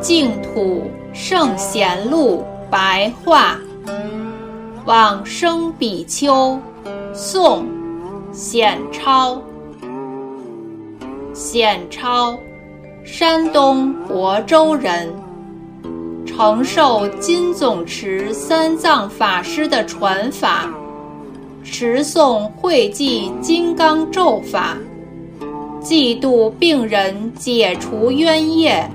净土圣贤录白话，往生比丘，宋，显超。显超，山东亳州人，承受金总持三藏法师的传法，持诵会记金刚咒法，济度病人，解除冤业。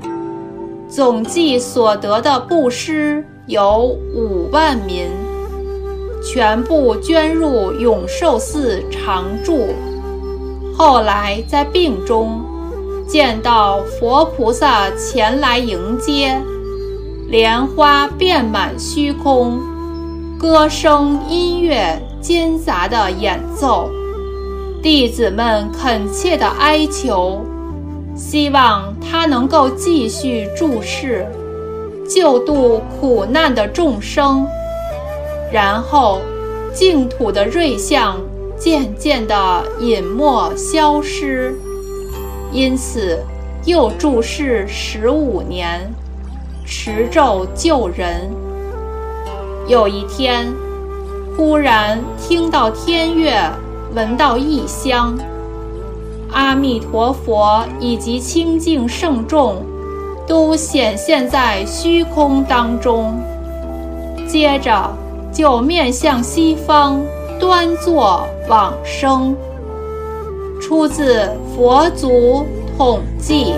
总计所得的布施有五万民，全部捐入永寿寺常住。后来在病中，见到佛菩萨前来迎接，莲花遍满虚空，歌声音乐兼杂的演奏，弟子们恳切的哀求。希望他能够继续注视，救度苦难的众生，然后净土的瑞相渐渐地隐没消失。因此，又注释十五年，持咒救人。有一天，忽然听到天乐，闻到异香。阿弥陀佛以及清净圣众，都显现在虚空当中。接着就面向西方，端坐往生。出自佛祖统记。